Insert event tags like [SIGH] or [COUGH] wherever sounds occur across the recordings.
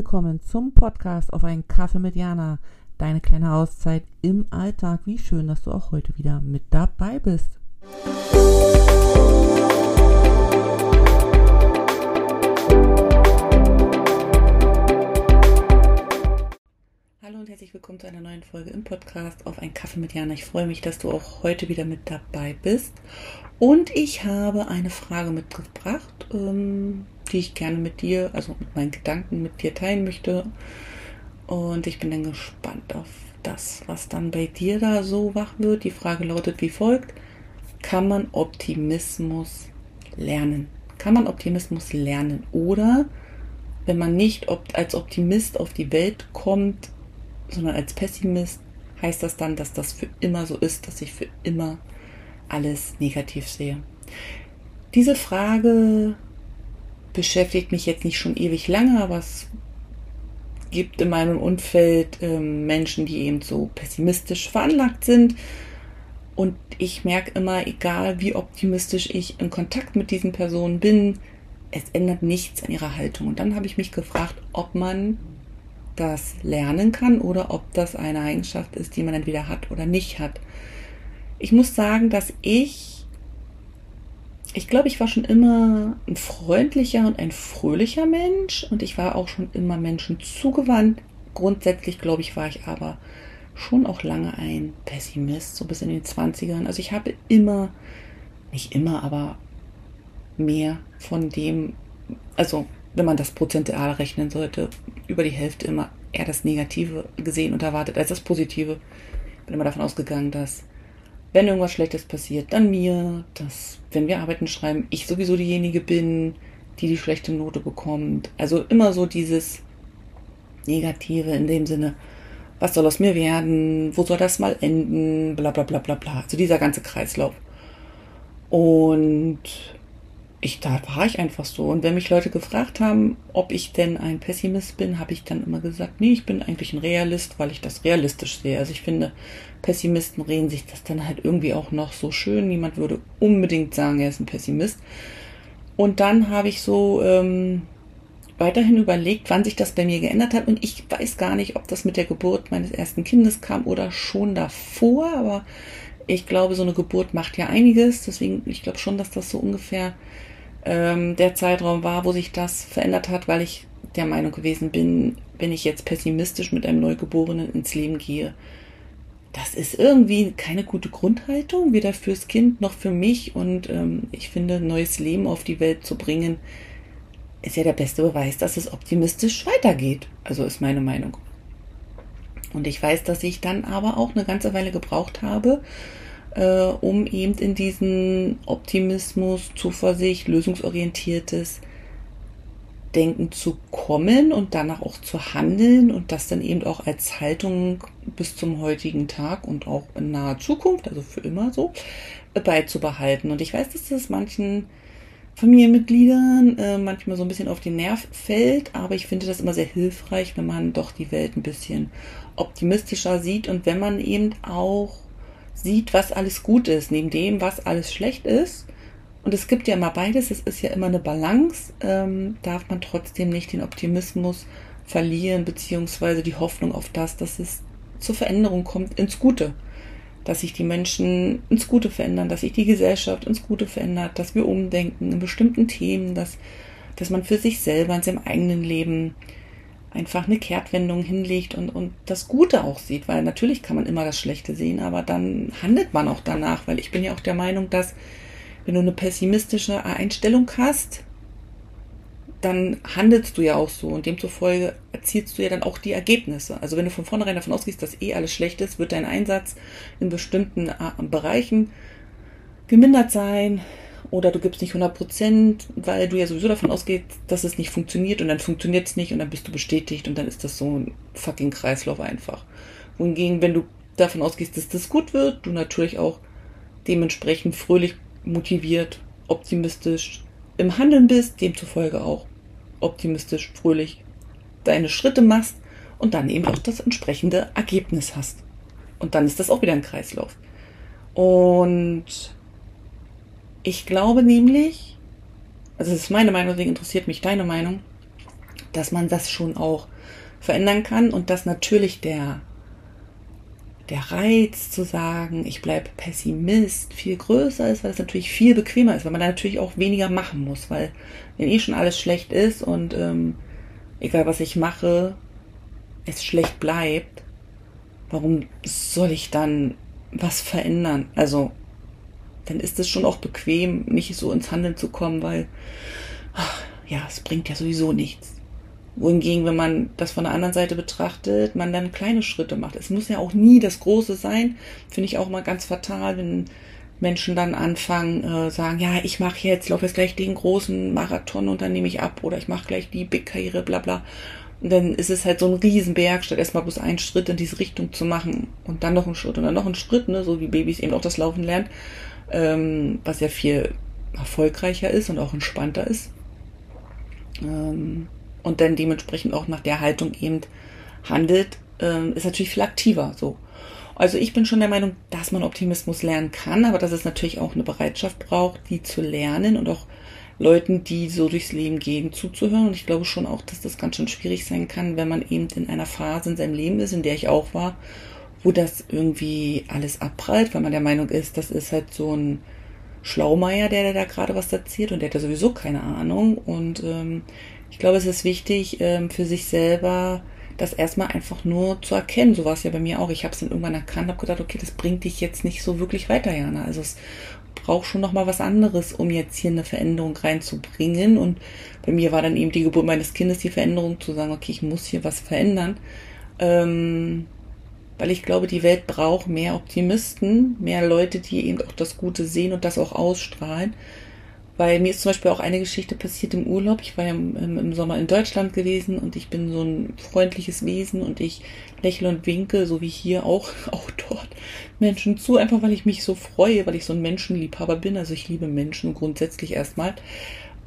Willkommen zum Podcast auf einen Kaffee mit Jana. Deine kleine Auszeit im Alltag. Wie schön, dass du auch heute wieder mit dabei bist. Hallo und herzlich willkommen zu einer neuen Folge im Podcast auf einen Kaffee mit Jana. Ich freue mich, dass du auch heute wieder mit dabei bist. Und ich habe eine Frage mitgebracht. Ähm, die ich gerne mit dir, also mit meinen Gedanken mit dir teilen möchte. Und ich bin dann gespannt auf das, was dann bei dir da so wach wird. Die Frage lautet wie folgt. Kann man Optimismus lernen? Kann man Optimismus lernen? Oder wenn man nicht als Optimist auf die Welt kommt, sondern als Pessimist, heißt das dann, dass das für immer so ist, dass ich für immer alles negativ sehe? Diese Frage beschäftigt mich jetzt nicht schon ewig lange, aber es gibt in meinem Umfeld ähm, Menschen, die eben so pessimistisch veranlagt sind. Und ich merke immer, egal wie optimistisch ich in Kontakt mit diesen Personen bin, es ändert nichts an ihrer Haltung. Und dann habe ich mich gefragt, ob man das lernen kann oder ob das eine Eigenschaft ist, die man entweder hat oder nicht hat. Ich muss sagen, dass ich ich glaube, ich war schon immer ein freundlicher und ein fröhlicher Mensch und ich war auch schon immer Menschen zugewandt. Grundsätzlich, glaube ich, war ich aber schon auch lange ein Pessimist, so bis in den 20ern. Also ich habe immer, nicht immer, aber mehr von dem, also wenn man das prozentual rechnen sollte, über die Hälfte immer eher das Negative gesehen und erwartet als das Positive. Bin immer davon ausgegangen, dass wenn irgendwas Schlechtes passiert, dann mir, dass, wenn wir Arbeiten schreiben, ich sowieso diejenige bin, die die schlechte Note bekommt. Also immer so dieses Negative in dem Sinne, was soll aus mir werden, wo soll das mal enden, bla bla bla bla bla. Also dieser ganze Kreislauf. Und ich, da war ich einfach so. Und wenn mich Leute gefragt haben, ob ich denn ein Pessimist bin, habe ich dann immer gesagt, nee, ich bin eigentlich ein Realist, weil ich das realistisch sehe. Also ich finde, Pessimisten reden sich das dann halt irgendwie auch noch so schön. Niemand würde unbedingt sagen, er ist ein Pessimist. Und dann habe ich so ähm, weiterhin überlegt, wann sich das bei mir geändert hat. Und ich weiß gar nicht, ob das mit der Geburt meines ersten Kindes kam oder schon davor. Aber ich glaube, so eine Geburt macht ja einiges. Deswegen, ich glaube schon, dass das so ungefähr ähm, der Zeitraum war, wo sich das verändert hat, weil ich der Meinung gewesen bin, wenn ich jetzt pessimistisch mit einem Neugeborenen ins Leben gehe, das ist irgendwie keine gute Grundhaltung, weder fürs Kind noch für mich. Und ähm, ich finde, neues Leben auf die Welt zu bringen, ist ja der beste Beweis, dass es optimistisch weitergeht. Also ist meine Meinung. Und ich weiß, dass ich dann aber auch eine ganze Weile gebraucht habe, äh, um eben in diesen Optimismus, Zuversicht, lösungsorientiertes Denken zu kommen und danach auch zu handeln und das dann eben auch als Haltung bis zum heutigen Tag und auch in naher Zukunft, also für immer so, beizubehalten. Und ich weiß, dass das manchen Familienmitgliedern äh, manchmal so ein bisschen auf den Nerv fällt, aber ich finde das immer sehr hilfreich, wenn man doch die Welt ein bisschen optimistischer sieht und wenn man eben auch sieht, was alles gut ist, neben dem, was alles schlecht ist. Und es gibt ja immer beides, es ist ja immer eine Balance, ähm, darf man trotzdem nicht den Optimismus verlieren, beziehungsweise die Hoffnung auf das, dass es zur Veränderung kommt, ins Gute. Dass sich die Menschen ins Gute verändern, dass sich die Gesellschaft ins Gute verändert, dass wir umdenken in bestimmten Themen, dass, dass man für sich selber in seinem eigenen Leben einfach eine Kehrtwendung hinlegt und, und das Gute auch sieht, weil natürlich kann man immer das Schlechte sehen, aber dann handelt man auch danach, weil ich bin ja auch der Meinung, dass wenn du eine pessimistische Einstellung hast, dann handelst du ja auch so und demzufolge erzielst du ja dann auch die Ergebnisse. Also wenn du von vornherein davon ausgehst, dass eh alles schlecht ist, wird dein Einsatz in bestimmten äh, Bereichen gemindert sein, oder du gibst nicht 100 Prozent, weil du ja sowieso davon ausgehst, dass es nicht funktioniert und dann funktioniert es nicht und dann bist du bestätigt und dann ist das so ein fucking Kreislauf einfach. Wohingegen, wenn du davon ausgehst, dass das gut wird, du natürlich auch dementsprechend fröhlich, motiviert, optimistisch im Handeln bist, demzufolge auch optimistisch, fröhlich deine Schritte machst und dann eben auch das entsprechende Ergebnis hast. Und dann ist das auch wieder ein Kreislauf. Und ich glaube nämlich, also das ist meine Meinung, deswegen interessiert mich deine Meinung, dass man das schon auch verändern kann und dass natürlich der der Reiz zu sagen, ich bleibe Pessimist, viel größer ist, weil es natürlich viel bequemer ist, weil man da natürlich auch weniger machen muss, weil wenn eh schon alles schlecht ist und ähm, egal was ich mache, es schlecht bleibt, warum soll ich dann was verändern? Also, dann ist es schon auch bequem, nicht so ins Handeln zu kommen, weil, ach, ja, es bringt ja sowieso nichts wohingegen, wenn man das von der anderen Seite betrachtet, man dann kleine Schritte macht. Es muss ja auch nie das Große sein. Finde ich auch mal ganz fatal, wenn Menschen dann anfangen, äh, sagen, ja, ich mache jetzt, laufe jetzt gleich den großen Marathon und dann nehme ich ab oder ich mache gleich die Big-Karriere, bla bla. Und dann ist es halt so ein Riesenberg, statt erstmal bloß einen Schritt in diese Richtung zu machen und dann noch einen Schritt und dann noch einen Schritt, ne, so wie Babys eben auch das Laufen lernen, ähm, was ja viel erfolgreicher ist und auch entspannter ist. Ähm, und dann dementsprechend auch nach der Haltung eben handelt, äh, ist natürlich viel aktiver so. Also ich bin schon der Meinung, dass man Optimismus lernen kann, aber dass es natürlich auch eine Bereitschaft braucht, die zu lernen und auch Leuten, die so durchs Leben gehen, zuzuhören. Und ich glaube schon auch, dass das ganz schön schwierig sein kann, wenn man eben in einer Phase in seinem Leben ist, in der ich auch war, wo das irgendwie alles abprallt, weil man der Meinung ist, das ist halt so ein Schlaumeier, der da gerade was erzählt und der hat ja sowieso keine Ahnung. Und ähm, ich glaube, es ist wichtig ähm, für sich selber, das erstmal einfach nur zu erkennen. So war es ja bei mir auch. Ich habe es dann irgendwann erkannt, habe gedacht, okay, das bringt dich jetzt nicht so wirklich weiter, Jana. Also es braucht schon noch mal was anderes, um jetzt hier eine Veränderung reinzubringen. Und bei mir war dann eben die Geburt meines Kindes die Veränderung, zu sagen, okay, ich muss hier was verändern. Ähm, weil ich glaube, die Welt braucht mehr Optimisten, mehr Leute, die eben auch das Gute sehen und das auch ausstrahlen. Weil mir ist zum Beispiel auch eine Geschichte passiert im Urlaub. Ich war ja im, im, Sommer in Deutschland gewesen und ich bin so ein freundliches Wesen und ich lächle und winke, so wie hier auch, [LAUGHS] auch dort Menschen zu, einfach weil ich mich so freue, weil ich so ein Menschenliebhaber bin. Also ich liebe Menschen grundsätzlich erstmal.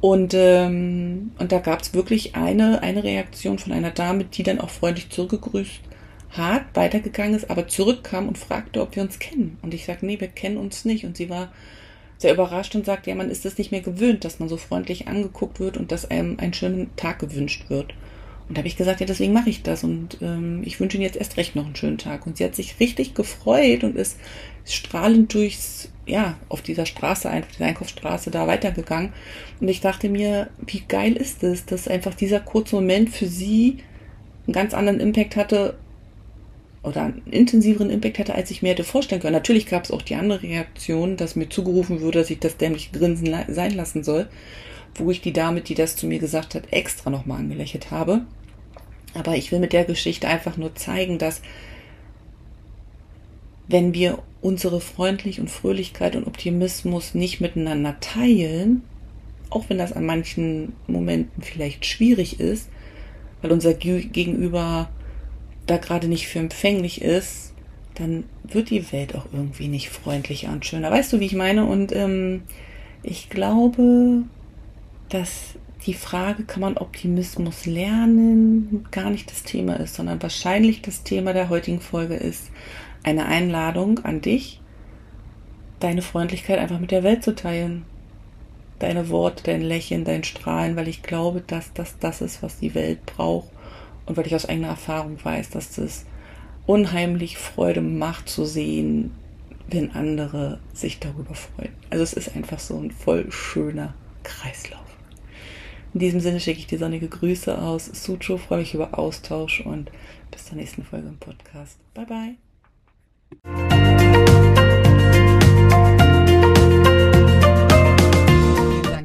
Und, ähm, und da gab es wirklich eine, eine Reaktion von einer Dame, die dann auch freundlich zurückgegrüßt hat, weitergegangen ist, aber zurückkam und fragte, ob wir uns kennen. Und ich sagte, nee, wir kennen uns nicht. Und sie war sehr überrascht und sagt, ja, man ist es nicht mehr gewöhnt, dass man so freundlich angeguckt wird und dass einem einen schönen Tag gewünscht wird. Und da habe ich gesagt, ja, deswegen mache ich das und ähm, ich wünsche Ihnen jetzt erst recht noch einen schönen Tag. Und sie hat sich richtig gefreut und ist strahlend durchs, ja, auf dieser Straße, auf dieser Einkaufsstraße da weitergegangen. Und ich dachte mir, wie geil ist es, dass einfach dieser kurze Moment für sie einen ganz anderen Impact hatte, oder einen intensiveren Impact hatte, als ich mir hätte vorstellen können. Natürlich gab es auch die andere Reaktion, dass mir zugerufen wurde, dass ich das dämliche Grinsen sein lassen soll, wo ich die Dame, die das zu mir gesagt hat, extra nochmal angelächelt habe. Aber ich will mit der Geschichte einfach nur zeigen, dass wenn wir unsere Freundlich und Fröhlichkeit und Optimismus nicht miteinander teilen, auch wenn das an manchen Momenten vielleicht schwierig ist, weil unser Gegenüber da gerade nicht für empfänglich ist, dann wird die Welt auch irgendwie nicht freundlicher und schöner. Weißt du, wie ich meine? Und ähm, ich glaube, dass die Frage, kann man Optimismus lernen, gar nicht das Thema ist, sondern wahrscheinlich das Thema der heutigen Folge ist eine Einladung an dich, deine Freundlichkeit einfach mit der Welt zu teilen. Deine Worte, dein Lächeln, dein Strahlen, weil ich glaube, dass das das ist, was die Welt braucht und weil ich aus eigener Erfahrung weiß, dass das unheimlich Freude macht zu sehen, wenn andere sich darüber freuen. Also es ist einfach so ein voll schöner Kreislauf. In diesem Sinne schicke ich dir sonnige Grüße aus Sucho, freue mich über Austausch und bis zur nächsten Folge im Podcast. Bye bye.